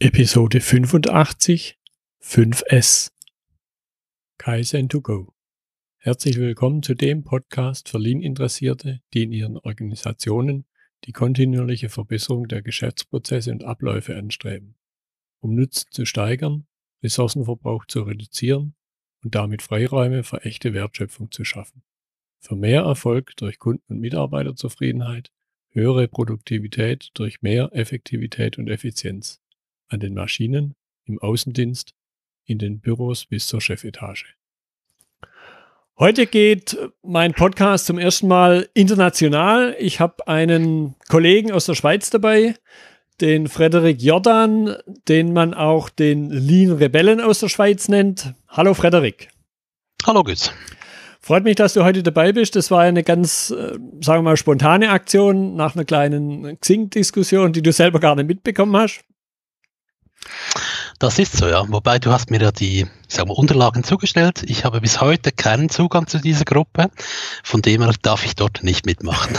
Episode 85 5S Kaizen to go. Herzlich willkommen zu dem Podcast für Lean-Interessierte, die in ihren Organisationen die kontinuierliche Verbesserung der Geschäftsprozesse und Abläufe anstreben, um Nutzen zu steigern, Ressourcenverbrauch zu reduzieren und damit Freiräume für echte Wertschöpfung zu schaffen. Für mehr Erfolg durch Kunden- und Mitarbeiterzufriedenheit, höhere Produktivität durch mehr Effektivität und Effizienz an den Maschinen, im Außendienst, in den Büros bis zur Chefetage. Heute geht mein Podcast zum ersten Mal international. Ich habe einen Kollegen aus der Schweiz dabei, den Frederik Jordan, den man auch den Lean Rebellen aus der Schweiz nennt. Hallo Frederik. Hallo Götz. Freut mich, dass du heute dabei bist. Das war eine ganz, äh, sagen wir mal, spontane Aktion nach einer kleinen Xing-Diskussion, die du selber gar nicht mitbekommen hast. Das ist so, ja. Wobei du hast mir ja die sagen wir, Unterlagen zugestellt. Ich habe bis heute keinen Zugang zu dieser Gruppe. Von dem her darf ich dort nicht mitmachen.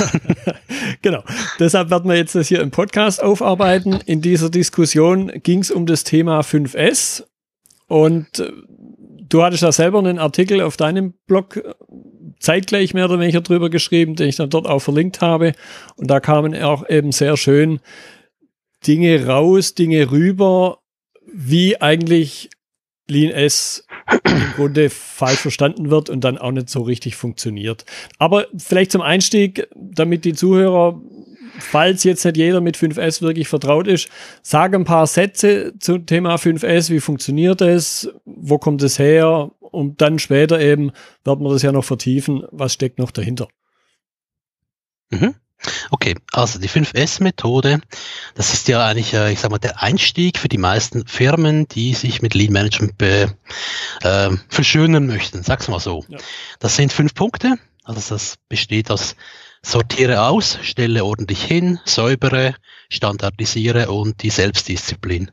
genau. Deshalb werden wir jetzt das hier im Podcast aufarbeiten. In dieser Diskussion ging es um das Thema 5S. Und äh, du hattest ja selber einen Artikel auf deinem Blog äh, zeitgleich mehr oder weniger drüber geschrieben, den ich dann dort auch verlinkt habe. Und da kamen auch eben sehr schön Dinge raus, Dinge rüber, wie eigentlich Lean S im Grunde falsch verstanden wird und dann auch nicht so richtig funktioniert. Aber vielleicht zum Einstieg, damit die Zuhörer, falls jetzt nicht jeder mit 5S wirklich vertraut ist, sage ein paar Sätze zum Thema 5S. Wie funktioniert es? Wo kommt es her? Und dann später eben werden wir das ja noch vertiefen. Was steckt noch dahinter? Mhm. Okay, also die 5S-Methode, das ist ja eigentlich, äh, ich sag mal, der Einstieg für die meisten Firmen, die sich mit Lean Management be, äh, verschönern möchten, sag's mal so. Ja. Das sind fünf Punkte, also das besteht aus sortiere aus, stelle ordentlich hin, säubere, standardisiere und die Selbstdisziplin.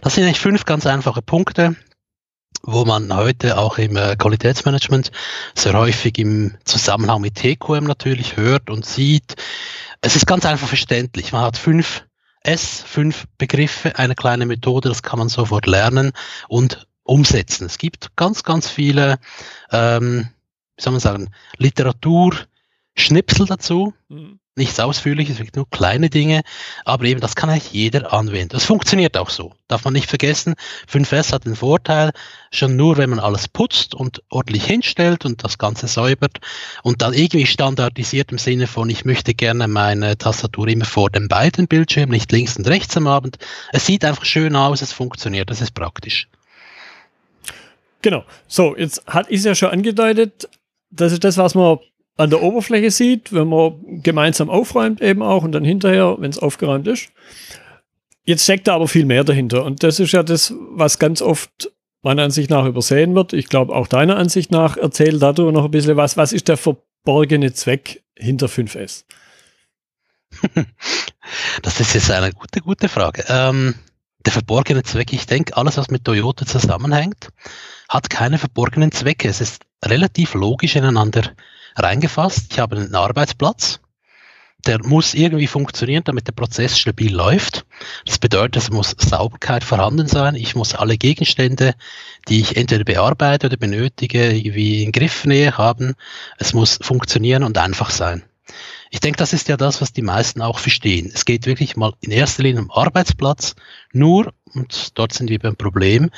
Das sind eigentlich fünf ganz einfache Punkte, wo man heute auch im äh, Qualitätsmanagement sehr häufig im Zusammenhang mit TQM natürlich hört und sieht. Es ist ganz einfach verständlich. Man hat fünf S, fünf Begriffe, eine kleine Methode, das kann man sofort lernen und umsetzen. Es gibt ganz, ganz viele, ähm, wie soll man sagen, Literatur, Schnipsel dazu. Mhm nichts Ausführliches, wirklich nur kleine Dinge, aber eben das kann eigentlich jeder anwenden. Das funktioniert auch so. Darf man nicht vergessen, 5S hat den Vorteil, schon nur wenn man alles putzt und ordentlich hinstellt und das Ganze säubert und dann irgendwie standardisiert im Sinne von, ich möchte gerne meine Tastatur immer vor den beiden Bildschirmen, nicht links und rechts am Abend. Es sieht einfach schön aus, es funktioniert, das ist praktisch. Genau. So, jetzt hat ich es ja schon angedeutet, das ist das, was man an der Oberfläche sieht, wenn man gemeinsam aufräumt eben auch und dann hinterher, wenn es aufgeräumt ist. Jetzt steckt da aber viel mehr dahinter und das ist ja das, was ganz oft meiner Ansicht nach übersehen wird. Ich glaube auch deiner Ansicht nach erzähl darüber noch ein bisschen was. Was ist der verborgene Zweck hinter 5S? Das ist jetzt eine gute, gute Frage. Ähm, der verborgene Zweck, ich denke, alles, was mit Toyota zusammenhängt, hat keine verborgenen Zwecke. Es ist relativ logisch ineinander reingefasst. Ich habe einen Arbeitsplatz. Der muss irgendwie funktionieren, damit der Prozess stabil läuft. Das bedeutet, es muss Sauberkeit vorhanden sein. Ich muss alle Gegenstände, die ich entweder bearbeite oder benötige, irgendwie in Griffnähe haben. Es muss funktionieren und einfach sein. Ich denke, das ist ja das, was die meisten auch verstehen. Es geht wirklich mal in erster Linie um Arbeitsplatz. Nur, und dort sind wir beim Problem,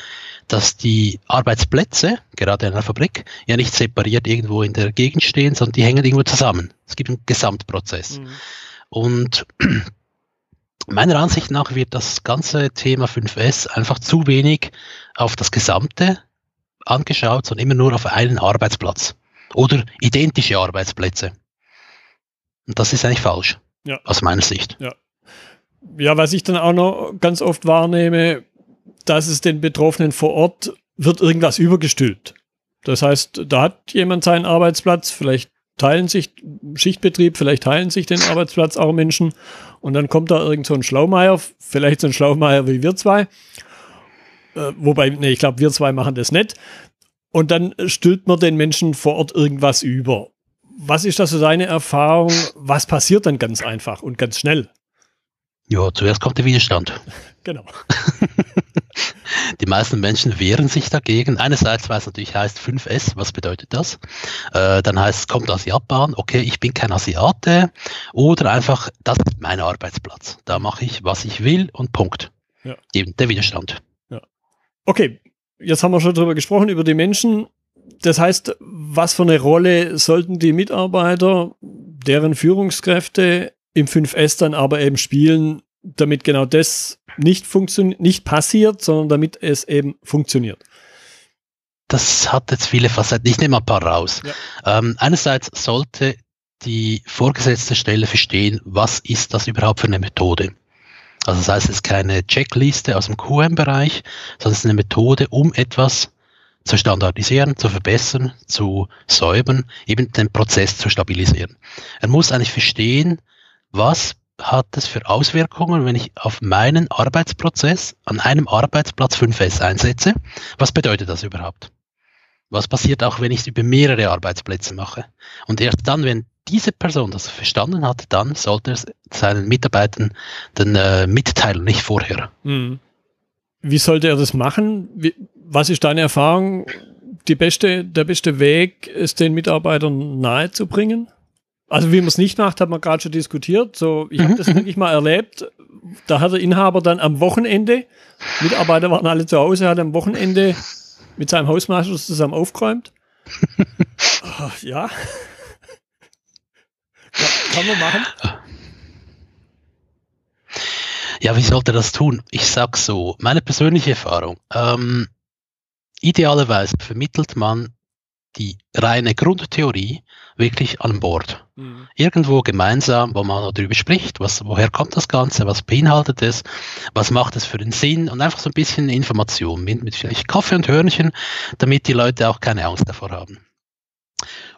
dass die Arbeitsplätze, gerade in einer Fabrik, ja nicht separiert irgendwo in der Gegend stehen, sondern die hängen irgendwo zusammen. Es gibt einen Gesamtprozess. Mhm. Und meiner Ansicht nach wird das ganze Thema 5S einfach zu wenig auf das Gesamte angeschaut, sondern immer nur auf einen Arbeitsplatz oder identische Arbeitsplätze. Und das ist eigentlich falsch. Ja. Aus meiner Sicht. Ja. ja, was ich dann auch noch ganz oft wahrnehme, dass es den Betroffenen vor Ort wird irgendwas übergestülpt. Das heißt, da hat jemand seinen Arbeitsplatz, vielleicht teilen sich Schichtbetrieb, vielleicht teilen sich den Arbeitsplatz auch Menschen und dann kommt da irgend so ein Schlaumeier, vielleicht so ein Schlaumeier wie wir zwei. Äh, wobei, nee, ich glaube, wir zwei machen das nicht. Und dann stülpt man den Menschen vor Ort irgendwas über. Was ist das so deine Erfahrung? Was passiert dann ganz einfach und ganz schnell? Ja, zuerst kommt der Widerstand. Genau. Die meisten Menschen wehren sich dagegen. Einerseits, weil es natürlich heißt 5S, was bedeutet das? Äh, dann heißt es, kommt aus Japan, okay, ich bin kein Asiate. Oder einfach, das ist mein Arbeitsplatz. Da mache ich, was ich will und Punkt. Ja. Eben der Widerstand. Ja. Okay, jetzt haben wir schon darüber gesprochen, über die Menschen. Das heißt, was für eine Rolle sollten die Mitarbeiter, deren Führungskräfte im 5S dann aber eben spielen, damit genau das nicht funktioniert, nicht passiert, sondern damit es eben funktioniert. Das hat jetzt viele Facetten. Ich nehme ein paar raus. Ja. Ähm, einerseits sollte die vorgesetzte Stelle verstehen, was ist das überhaupt für eine Methode. Also das heißt, es ist keine Checkliste aus dem QM-Bereich, sondern es ist eine Methode, um etwas zu standardisieren, zu verbessern, zu säubern, eben den Prozess zu stabilisieren. Er muss eigentlich verstehen, was hat es für Auswirkungen, wenn ich auf meinen Arbeitsprozess an einem Arbeitsplatz 5S einsetze? Was bedeutet das überhaupt? Was passiert auch, wenn ich es über mehrere Arbeitsplätze mache? Und erst dann, wenn diese Person das verstanden hat, dann sollte es seinen Mitarbeitern dann äh, mitteilen, nicht vorher. Hm. Wie sollte er das machen? Wie, was ist deine Erfahrung? Die beste, der beste Weg, es den Mitarbeitern nahezubringen? Also wie man es nicht macht, hat man gerade schon diskutiert. So, ich habe mhm, das mhm. wirklich mal erlebt. Da hat der Inhaber dann am Wochenende, Mitarbeiter waren alle zu Hause, hat am Wochenende mit seinem Hausmeister zusammen aufgeräumt. Ach, ja. ja. Kann man machen. Ja, wie sollte das tun? Ich sag so, meine persönliche Erfahrung. Ähm, idealerweise vermittelt man die reine Grundtheorie wirklich an Bord. Mhm. Irgendwo gemeinsam, wo man darüber spricht, was, woher kommt das Ganze, was beinhaltet es, was macht es für den Sinn und einfach so ein bisschen Information mit, mit vielleicht Kaffee und Hörnchen, damit die Leute auch keine Angst davor haben.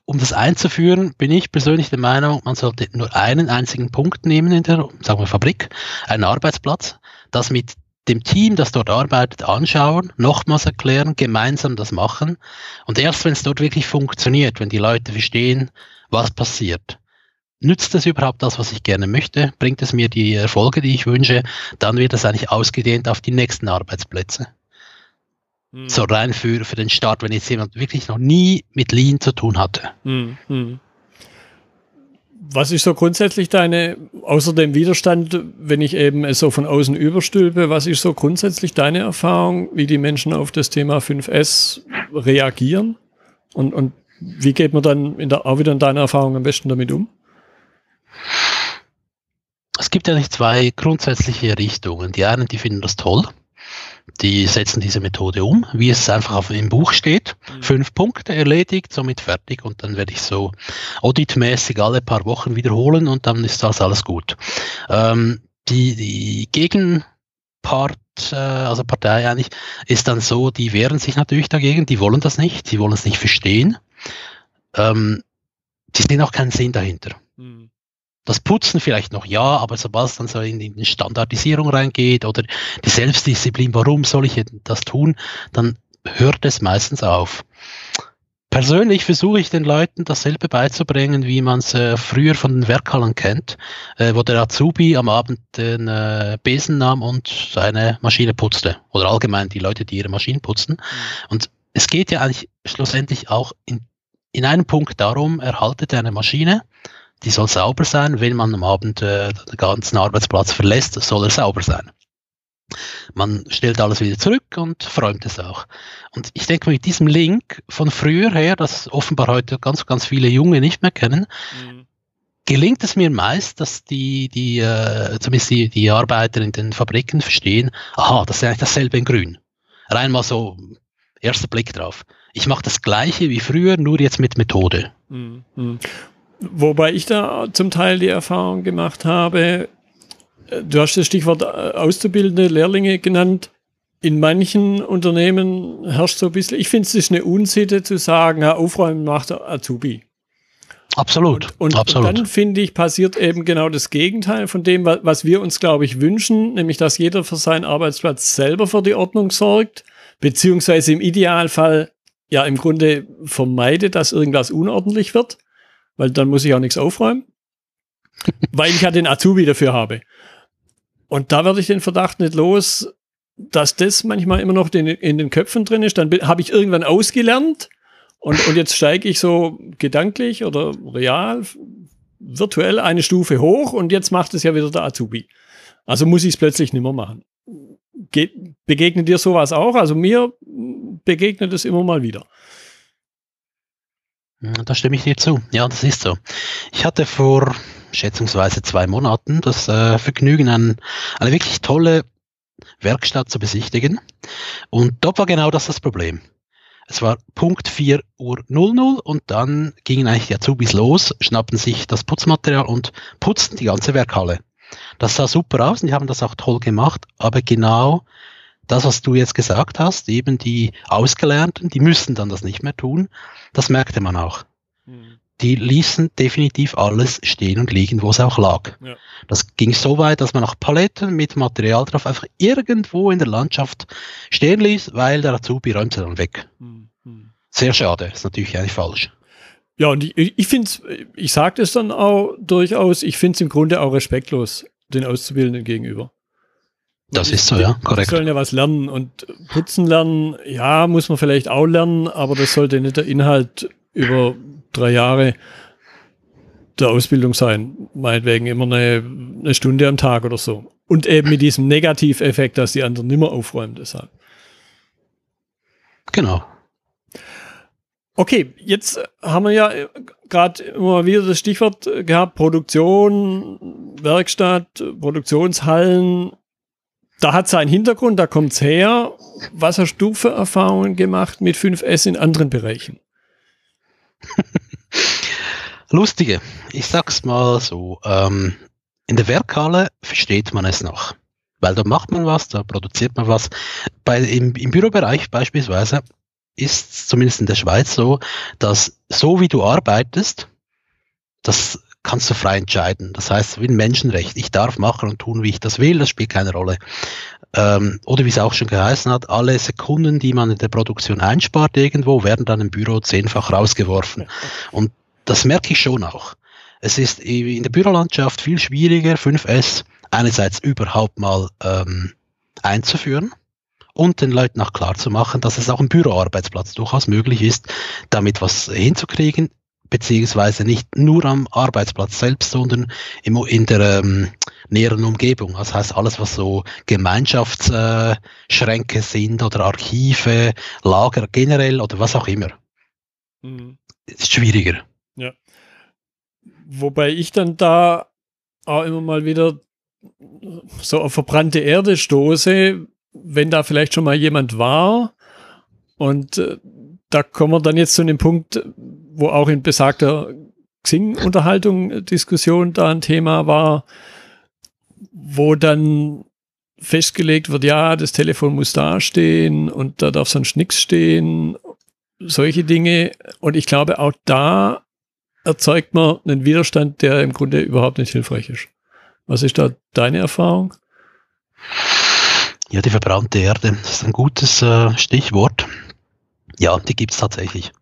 Um das einzuführen, bin ich persönlich der Meinung, man sollte nur einen einzigen Punkt nehmen in der, sagen wir, Fabrik, einen Arbeitsplatz, das mit dem Team, das dort arbeitet, anschauen, nochmals erklären, gemeinsam das machen. Und erst wenn es dort wirklich funktioniert, wenn die Leute verstehen, was passiert, nützt es überhaupt das, was ich gerne möchte, bringt es mir die Erfolge, die ich wünsche, dann wird es eigentlich ausgedehnt auf die nächsten Arbeitsplätze. Hm. So rein für, für den Start, wenn jetzt jemand wirklich noch nie mit Lean zu tun hatte. Hm, hm. Was ist so grundsätzlich deine, außer dem Widerstand, wenn ich eben es so von außen überstülpe, was ist so grundsätzlich deine Erfahrung, wie die Menschen auf das Thema 5S reagieren? Und, und wie geht man dann in der, auch wieder in deiner Erfahrung am besten damit um? Es gibt ja nicht zwei grundsätzliche Richtungen. Die einen, die finden das toll die setzen diese Methode um, wie es einfach auf, im Buch steht. Mhm. Fünf Punkte erledigt, somit fertig und dann werde ich so auditmäßig alle paar Wochen wiederholen und dann ist das alles gut. Ähm, die, die Gegenpart, äh, also Partei eigentlich, ist dann so, die wehren sich natürlich dagegen, die wollen das nicht, die wollen es nicht verstehen. Ähm, die sehen auch keinen Sinn dahinter. Mhm. Das Putzen vielleicht noch ja, aber sobald es dann so in, die Standardisierung reingeht oder die Selbstdisziplin, warum soll ich das tun, dann hört es meistens auf. Persönlich versuche ich den Leuten dasselbe beizubringen, wie man es äh, früher von den Werkhallen kennt, äh, wo der Azubi am Abend den äh, Besen nahm und seine Maschine putzte. Oder allgemein die Leute, die ihre Maschinen putzen. Mhm. Und es geht ja eigentlich schlussendlich auch in, in einem Punkt darum, erhaltet eine Maschine, die soll sauber sein. Wenn man am Abend äh, den ganzen Arbeitsplatz verlässt, soll er sauber sein. Man stellt alles wieder zurück und verräumt es auch. Und ich denke, mit diesem Link von früher her, das offenbar heute ganz, ganz viele Junge nicht mehr kennen, mhm. gelingt es mir meist, dass die, die äh, zumindest die, die Arbeiter in den Fabriken verstehen, aha, das ist eigentlich dasselbe in Grün. Rein mal so erster Blick drauf. Ich mache das Gleiche wie früher, nur jetzt mit Methode. Mhm. Wobei ich da zum Teil die Erfahrung gemacht habe, äh, du hast das Stichwort äh, Auszubildende, Lehrlinge genannt. In manchen Unternehmen herrscht so ein bisschen, ich finde es ist eine Unsitte zu sagen, ja, aufräumen macht der Azubi. Absolut. Und, und, Absolut. und dann finde ich, passiert eben genau das Gegenteil von dem, was wir uns, glaube ich, wünschen, nämlich dass jeder für seinen Arbeitsplatz selber für die Ordnung sorgt, beziehungsweise im Idealfall ja im Grunde vermeidet, dass irgendwas unordentlich wird weil dann muss ich auch nichts aufräumen, weil ich ja den Azubi dafür habe. Und da werde ich den Verdacht nicht los, dass das manchmal immer noch in, in den Köpfen drin ist. Dann habe ich irgendwann ausgelernt und, und jetzt steige ich so gedanklich oder real, virtuell eine Stufe hoch und jetzt macht es ja wieder der Azubi. Also muss ich es plötzlich nicht mehr machen. Ge begegnet dir sowas auch? Also mir begegnet es immer mal wieder. Da stimme ich dir zu. Ja, das ist so. Ich hatte vor schätzungsweise zwei Monaten das äh, Vergnügen, ein, eine wirklich tolle Werkstatt zu besichtigen. Und dort war genau das das Problem. Es war Punkt 4 Uhr 00 und dann gingen eigentlich die Azubis los, schnappten sich das Putzmaterial und putzten die ganze Werkhalle. Das sah super aus und die haben das auch toll gemacht, aber genau das, was du jetzt gesagt hast, eben die Ausgelernten, die müssen dann das nicht mehr tun, das merkte man auch. Mhm. Die ließen definitiv alles stehen und liegen, wo es auch lag. Ja. Das ging so weit, dass man auch Paletten mit Material drauf einfach irgendwo in der Landschaft stehen ließ, weil der Azubi räumt sie dann weg. Mhm. Sehr schade, ist natürlich eigentlich falsch. Ja, und ich, ich finde es, ich sage das dann auch durchaus, ich finde es im Grunde auch respektlos den Auszubildenden gegenüber. Das ist so, ja, korrekt. Die sollen ja was lernen und putzen lernen, ja, muss man vielleicht auch lernen, aber das sollte nicht der Inhalt über drei Jahre der Ausbildung sein. Meinetwegen immer eine, eine Stunde am Tag oder so. Und eben mit diesem Negativeffekt, dass die anderen nimmer aufräumen, deshalb. Genau. Okay, jetzt haben wir ja gerade immer wieder das Stichwort gehabt, Produktion, Werkstatt, Produktionshallen. Da hat es einen Hintergrund, da kommt es her. Was hast du für Erfahrungen gemacht mit 5S in anderen Bereichen? Lustige. Ich sag's mal so. Ähm, in der Werkhalle versteht man es noch. Weil da macht man was, da produziert man was. Bei, im, Im Bürobereich beispielsweise ist zumindest in der Schweiz so, dass so wie du arbeitest, das kannst du frei entscheiden. Das heißt, wie ein Menschenrecht. Ich darf machen und tun, wie ich das will, das spielt keine Rolle. Ähm, oder wie es auch schon geheißen hat, alle Sekunden, die man in der Produktion einspart irgendwo, werden dann im Büro zehnfach rausgeworfen. Und das merke ich schon auch. Es ist in der Bürolandschaft viel schwieriger, 5S einerseits überhaupt mal ähm, einzuführen und den Leuten auch klar zu machen, dass es auch im Büroarbeitsplatz durchaus möglich ist, damit was hinzukriegen, beziehungsweise nicht nur am Arbeitsplatz selbst, sondern im, in der ähm, näheren Umgebung. Das heißt, alles, was so Gemeinschaftsschränke äh, sind oder Archive, Lager generell oder was auch immer, mhm. ist schwieriger. Ja. Wobei ich dann da auch immer mal wieder so auf verbrannte Erde stoße, wenn da vielleicht schon mal jemand war und äh, da kommen wir dann jetzt zu dem Punkt, wo auch in besagter Xing-Unterhaltung äh, Diskussion da ein Thema war, wo dann festgelegt wird, ja, das Telefon muss da stehen und da darf sonst nichts stehen, solche Dinge. Und ich glaube, auch da erzeugt man einen Widerstand, der im Grunde überhaupt nicht hilfreich ist. Was ist da deine Erfahrung? Ja, die verbrannte Erde ist ein gutes äh, Stichwort. Ja, die gibt es tatsächlich.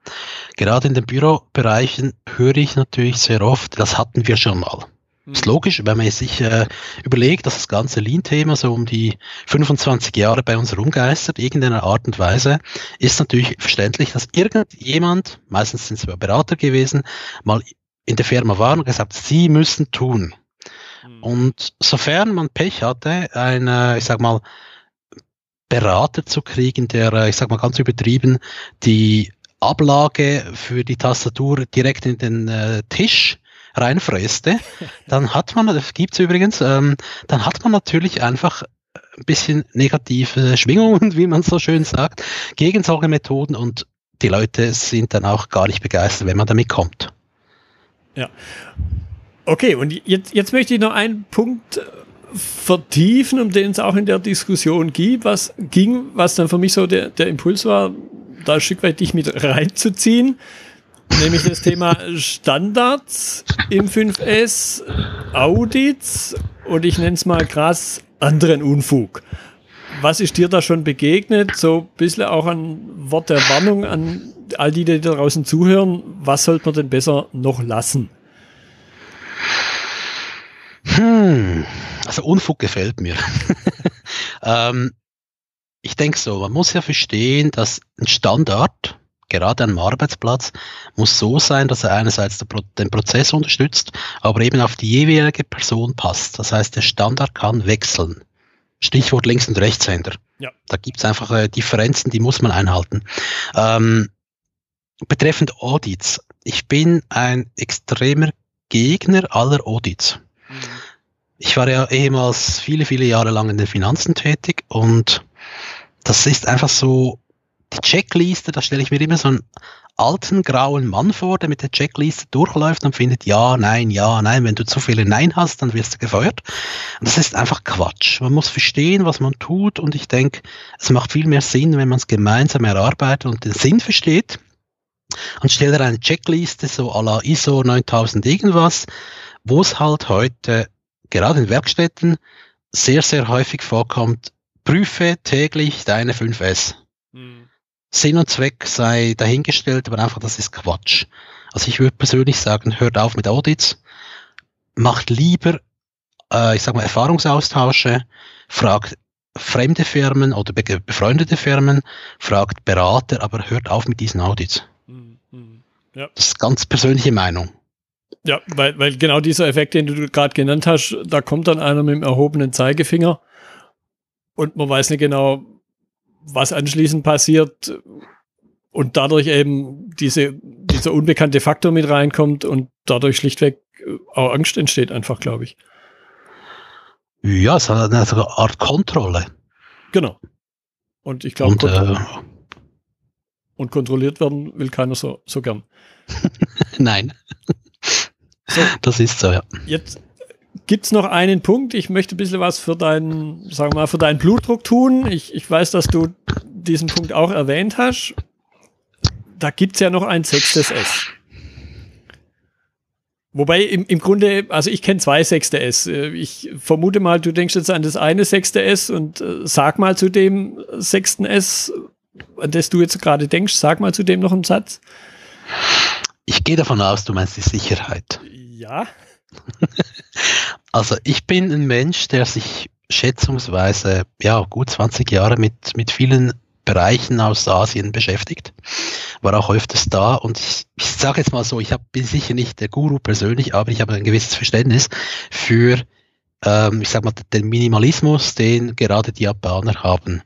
Gerade in den Bürobereichen höre ich natürlich sehr oft, das hatten wir schon mal. Das ist logisch, wenn man sich äh, überlegt, dass das ganze Lean-Thema so um die 25 Jahre bei uns rumgeistert, irgendeiner Art und Weise, ist natürlich verständlich, dass irgendjemand, meistens sind es Berater gewesen, mal in der Firma war und gesagt, sie müssen tun. Mhm. Und sofern man Pech hatte, eine, ich sag mal, Berater zu kriegen, der, äh, ich sag mal ganz übertrieben, die Ablage für die Tastatur direkt in den äh, Tisch reinfräste, dann hat man, das gibt's übrigens, ähm, dann hat man natürlich einfach ein bisschen negative Schwingungen, wie man so schön sagt, gegen solche Methoden und die Leute sind dann auch gar nicht begeistert, wenn man damit kommt. Ja. Okay, und jetzt, jetzt möchte ich noch einen Punkt vertiefen, um den es auch in der Diskussion ging, was ging, was dann für mich so der, der Impuls war, da ein Stück weit dich mit reinzuziehen, nämlich das Thema Standards im 5S, Audits und ich nenne es mal krass anderen Unfug. Was ist dir da schon begegnet? So ein bisschen auch ein Wort der Warnung an all die, die da draußen zuhören. Was sollte man denn besser noch lassen? Hm, also Unfug gefällt mir. ähm, ich denke so, man muss ja verstehen, dass ein Standard, gerade am Arbeitsplatz, muss so sein, dass er einerseits den Prozess unterstützt, aber eben auf die jeweilige Person passt. Das heißt, der Standard kann wechseln. Stichwort Links- und Rechtshänder. Ja. Da gibt es einfach äh, Differenzen, die muss man einhalten. Ähm, betreffend Audits. Ich bin ein extremer Gegner aller Audits. Ich war ja ehemals viele, viele Jahre lang in den Finanzen tätig und das ist einfach so, die Checkliste, da stelle ich mir immer so einen alten grauen Mann vor, der mit der Checkliste durchläuft und findet ja, nein, ja, nein. Wenn du zu viele Nein hast, dann wirst du gefeuert. Und das ist einfach Quatsch. Man muss verstehen, was man tut und ich denke, es macht viel mehr Sinn, wenn man es gemeinsam erarbeitet und den Sinn versteht. Anstelle eine Checkliste so à la ISO 9000 irgendwas, wo es halt heute gerade in Werkstätten sehr, sehr häufig vorkommt, prüfe täglich deine 5S. Hm. Sinn und Zweck sei dahingestellt, aber einfach, das ist Quatsch. Also ich würde persönlich sagen, hört auf mit Audits, macht lieber, äh, ich sag mal, Erfahrungsaustausche, fragt fremde Firmen oder befreundete Firmen, fragt Berater, aber hört auf mit diesen Audits. Hm, hm. Ja. Das ist ganz persönliche Meinung. Ja, weil, weil genau dieser Effekt, den du gerade genannt hast, da kommt dann einer mit dem erhobenen Zeigefinger und man weiß nicht genau, was anschließend passiert und dadurch eben diese, dieser unbekannte Faktor mit reinkommt und dadurch schlichtweg auch Angst entsteht einfach, glaube ich. Ja, es hat eine Art Kontrolle. Genau. Und ich glaube, und, äh, und kontrolliert werden will keiner so, so gern. Nein. So, das ist so, ja. Jetzt gibt es noch einen Punkt. Ich möchte ein bisschen was für deinen, sagen wir mal, für deinen Blutdruck tun. Ich, ich weiß, dass du diesen Punkt auch erwähnt hast. Da gibt es ja noch ein sechstes S. Wobei im, im Grunde, also ich kenne zwei sechste S. Ich vermute mal, du denkst jetzt an das eine sechste S und äh, sag mal zu dem sechsten S, an das du jetzt gerade denkst, sag mal zu dem noch einen Satz. Ich gehe davon aus, du meinst die Sicherheit. Ja. Also ich bin ein Mensch, der sich schätzungsweise ja gut 20 Jahre mit, mit vielen Bereichen aus Asien beschäftigt. War auch öfters da und ich, ich sage jetzt mal so, ich hab, bin sicher nicht der Guru persönlich, aber ich habe ein gewisses Verständnis für, ähm, ich sag mal, den Minimalismus, den gerade die Japaner haben.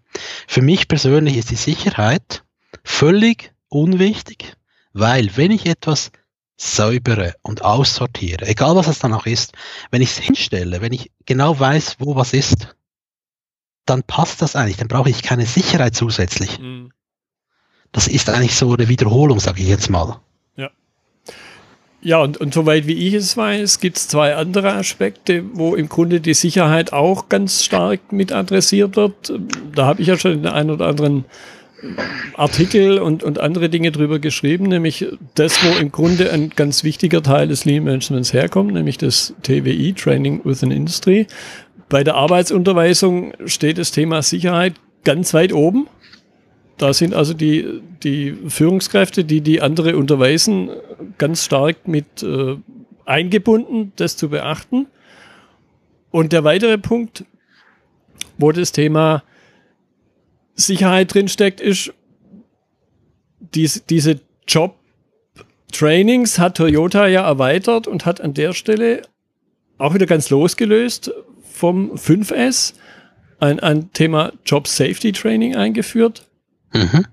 Für mich persönlich ist die Sicherheit völlig unwichtig, weil wenn ich etwas säubere und aussortiere, egal was es dann auch ist, wenn ich es hinstelle, wenn ich genau weiß, wo was ist, dann passt das eigentlich, dann brauche ich keine Sicherheit zusätzlich. Mhm. Das ist eigentlich so eine Wiederholung, sage ich jetzt mal. Ja. Ja, und, und soweit wie ich es weiß, gibt es zwei andere Aspekte, wo im Grunde die Sicherheit auch ganz stark mit adressiert wird. Da habe ich ja schon in der einen oder anderen Artikel und, und andere Dinge drüber geschrieben, nämlich das, wo im Grunde ein ganz wichtiger Teil des Lean Managements herkommt, nämlich das TWI, Training Within Industry. Bei der Arbeitsunterweisung steht das Thema Sicherheit ganz weit oben. Da sind also die, die Führungskräfte, die die andere unterweisen, ganz stark mit äh, eingebunden, das zu beachten. Und der weitere Punkt, wo das Thema Sicherheit drinsteckt, ist, dies, diese Job-Trainings hat Toyota ja erweitert und hat an der Stelle auch wieder ganz losgelöst vom 5S ein, ein Thema Job Safety Training eingeführt, mhm.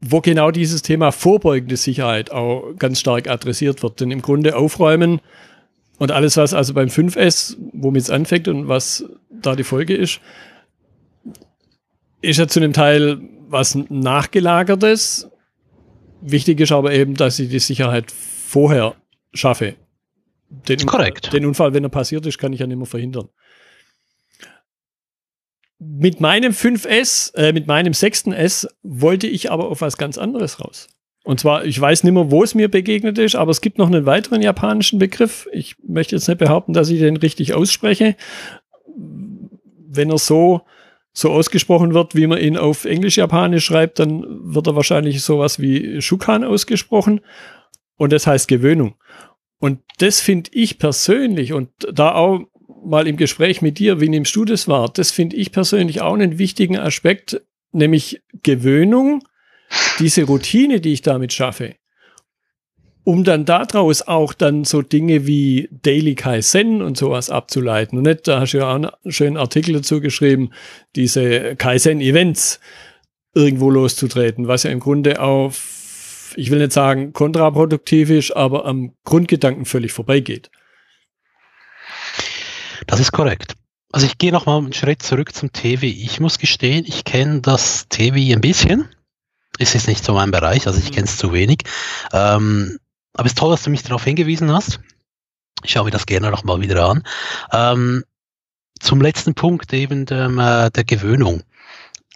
wo genau dieses Thema vorbeugende Sicherheit auch ganz stark adressiert wird. Denn im Grunde aufräumen und alles, was also beim 5S, womit es anfängt und was da die Folge ist, ist ja zu einem Teil was nachgelagertes. Wichtig ist aber eben, dass ich die Sicherheit vorher schaffe. Den, Korrekt. Den Unfall, wenn er passiert ist, kann ich ja nicht mehr verhindern. Mit meinem 5S, äh, mit meinem 6S wollte ich aber auf was ganz anderes raus. Und zwar, ich weiß nicht mehr, wo es mir begegnet ist, aber es gibt noch einen weiteren japanischen Begriff. Ich möchte jetzt nicht behaupten, dass ich den richtig ausspreche. Wenn er so so ausgesprochen wird, wie man ihn auf Englisch-Japanisch schreibt, dann wird er wahrscheinlich sowas wie Shukan ausgesprochen. Und das heißt Gewöhnung. Und das finde ich persönlich und da auch mal im Gespräch mit dir, wie nimmst du das wahr? Das finde ich persönlich auch einen wichtigen Aspekt, nämlich Gewöhnung, diese Routine, die ich damit schaffe, um dann daraus auch dann so Dinge wie Daily Kaizen und sowas abzuleiten. Und nicht, da hast du ja auch einen schönen Artikel dazu geschrieben, diese Kaizen-Events irgendwo loszutreten, was ja im Grunde auf, ich will nicht sagen kontraproduktiv ist, aber am Grundgedanken völlig vorbeigeht. Das ist korrekt. Also ich gehe noch mal einen Schritt zurück zum TV. Ich muss gestehen, ich kenne das TV ein bisschen. Es ist nicht so mein Bereich, also ich mhm. kenne es zu wenig. Ähm, aber es ist toll, dass du mich darauf hingewiesen hast. Ich schaue mir das gerne noch mal wieder an. Ähm, zum letzten Punkt eben der, äh, der Gewöhnung.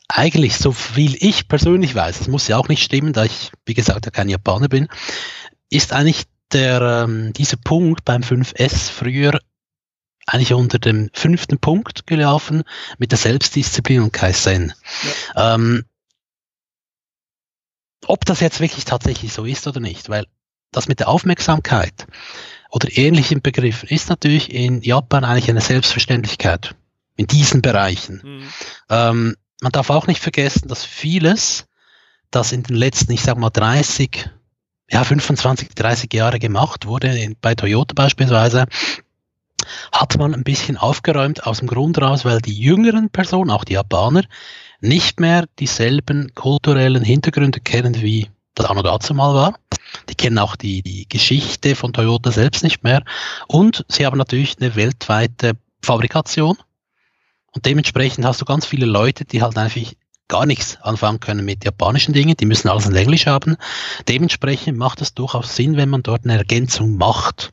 Eigentlich, so viel ich persönlich weiß, das muss ja auch nicht stimmen, da ich, wie gesagt, ja kein Japaner bin, ist eigentlich der, ähm, dieser Punkt beim 5S früher eigentlich unter dem fünften Punkt gelaufen mit der Selbstdisziplin und Kaizen. Ja. Ähm, ob das jetzt wirklich tatsächlich so ist oder nicht, weil das mit der Aufmerksamkeit oder ähnlichen Begriffen ist natürlich in Japan eigentlich eine Selbstverständlichkeit in diesen Bereichen. Mhm. Ähm, man darf auch nicht vergessen, dass vieles, das in den letzten, ich sag mal 30, ja 25, 30 Jahre gemacht wurde, in, bei Toyota beispielsweise, hat man ein bisschen aufgeräumt aus dem Grund raus, weil die jüngeren Personen, auch die Japaner, nicht mehr dieselben kulturellen Hintergründe kennen wie das auch noch dazu mal war. Die kennen auch die, die Geschichte von Toyota selbst nicht mehr. Und sie haben natürlich eine weltweite Fabrikation. Und dementsprechend hast du ganz viele Leute, die halt einfach gar nichts anfangen können mit japanischen Dingen. Die müssen alles in Englisch haben. Dementsprechend macht es durchaus Sinn, wenn man dort eine Ergänzung macht.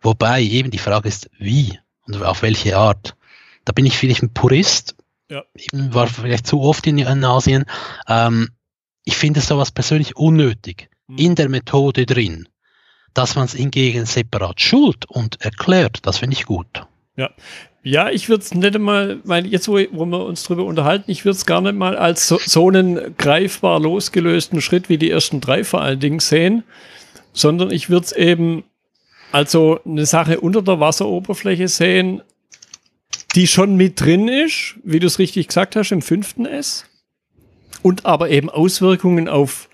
Wobei eben die Frage ist, wie und auf welche Art. Da bin ich vielleicht ein Purist. Ja. Ich war vielleicht zu oft in, in Asien. Ähm, ich finde sowas persönlich unnötig mhm. in der Methode drin. Dass man es hingegen separat schult und erklärt, das finde ich gut. Ja. Ja, ich würde es nicht einmal, weil jetzt, wo, wo wir uns darüber unterhalten, ich würde es gar nicht mal als so, so, einen greifbar losgelösten Schritt wie die ersten drei vor allen Dingen sehen, sondern ich würde es eben also eine Sache unter der Wasseroberfläche sehen, die schon mit drin ist, wie du es richtig gesagt hast, im fünften S und aber eben Auswirkungen auf,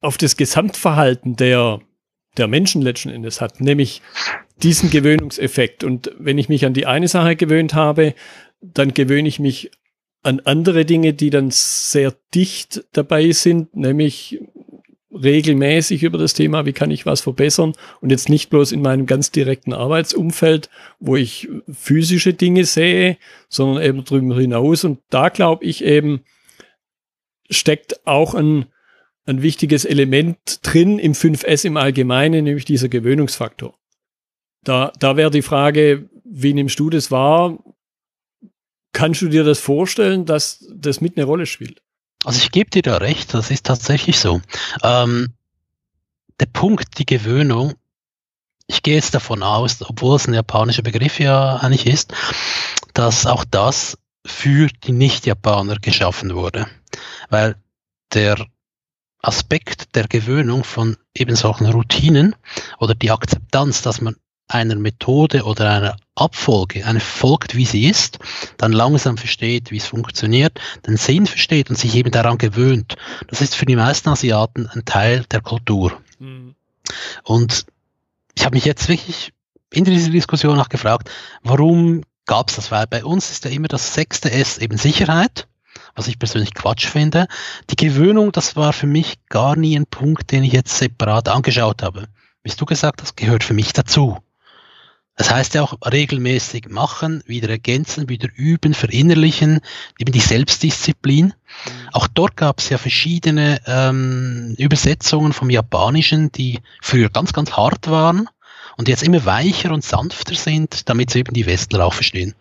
auf das Gesamtverhalten der, der Menschen letzten Endes hat, nämlich diesen Gewöhnungseffekt. Und wenn ich mich an die eine Sache gewöhnt habe, dann gewöhne ich mich an andere Dinge, die dann sehr dicht dabei sind, nämlich regelmäßig über das Thema, wie kann ich was verbessern und jetzt nicht bloß in meinem ganz direkten Arbeitsumfeld, wo ich physische Dinge sehe, sondern eben drüber hinaus. Und da glaube ich eben, steckt auch ein, ein wichtiges Element drin im 5S im Allgemeinen, nämlich dieser Gewöhnungsfaktor. Da, da wäre die Frage, wie nimmst du das wahr? Kannst du dir das vorstellen, dass das mit eine Rolle spielt? Also ich gebe dir da recht, das ist tatsächlich so. Ähm, der Punkt, die Gewöhnung, ich gehe jetzt davon aus, obwohl es ein japanischer Begriff ja eigentlich ist, dass auch das für die Nicht-Japaner geschaffen wurde. Weil der Aspekt der Gewöhnung von eben solchen Routinen oder die Akzeptanz, dass man einer Methode oder einer Abfolge, eine folgt, wie sie ist, dann langsam versteht, wie es funktioniert, den Sinn versteht und sich eben daran gewöhnt. Das ist für die meisten Asiaten ein Teil der Kultur. Mhm. Und ich habe mich jetzt wirklich in dieser Diskussion auch gefragt, warum gab es das? Weil bei uns ist ja immer das sechste S eben Sicherheit, was ich persönlich Quatsch finde. Die Gewöhnung, das war für mich gar nie ein Punkt, den ich jetzt separat angeschaut habe. Wie du gesagt hast, gehört für mich dazu. Das heißt ja auch regelmäßig machen, wieder ergänzen, wieder üben, verinnerlichen, eben die Selbstdisziplin. Mhm. Auch dort gab es ja verschiedene ähm, Übersetzungen vom Japanischen, die früher ganz, ganz hart waren und jetzt immer weicher und sanfter sind, damit sie eben die Westler auch verstehen.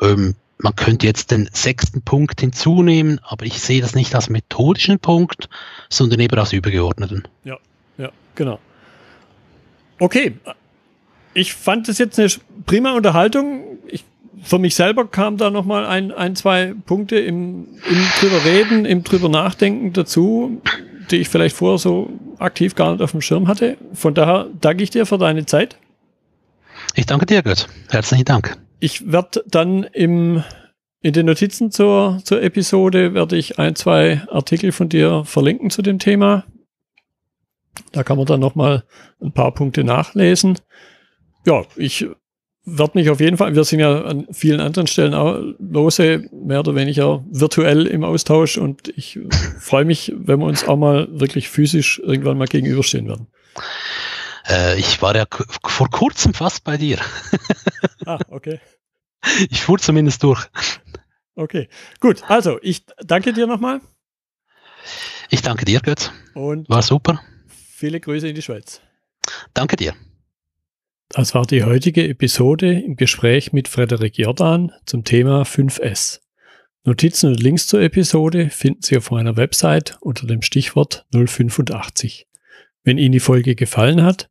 Ähm, man könnte jetzt den sechsten Punkt hinzunehmen, aber ich sehe das nicht als methodischen Punkt, sondern eben als übergeordneten. Ja, ja, genau. Okay, ich fand es jetzt eine prima Unterhaltung. Ich, für mich selber kam da nochmal ein, ein, zwei Punkte im, im drüber reden, im drüber nachdenken dazu, die ich vielleicht vorher so aktiv gar nicht auf dem Schirm hatte. Von daher danke ich dir für deine Zeit. Ich danke dir, Götz. Herzlichen Dank. Ich werde dann im, in den Notizen zur, zur Episode werde ich ein, zwei Artikel von dir verlinken zu dem Thema. Da kann man dann nochmal ein paar Punkte nachlesen. Ja, ich werde mich auf jeden Fall, wir sind ja an vielen anderen Stellen auch lose, mehr oder weniger virtuell im Austausch und ich freue mich, wenn wir uns auch mal wirklich physisch irgendwann mal gegenüberstehen werden. Äh, ich war ja vor kurzem fast bei dir. ah, okay. Ich fuhr zumindest durch. Okay, gut. Also, ich danke dir nochmal. Ich danke dir, Götz. Und war super. Viele Grüße in die Schweiz. Danke dir. Das war die heutige Episode im Gespräch mit Frederik Jordan zum Thema 5S. Notizen und Links zur Episode finden Sie auf meiner Website unter dem Stichwort 085. Wenn Ihnen die Folge gefallen hat,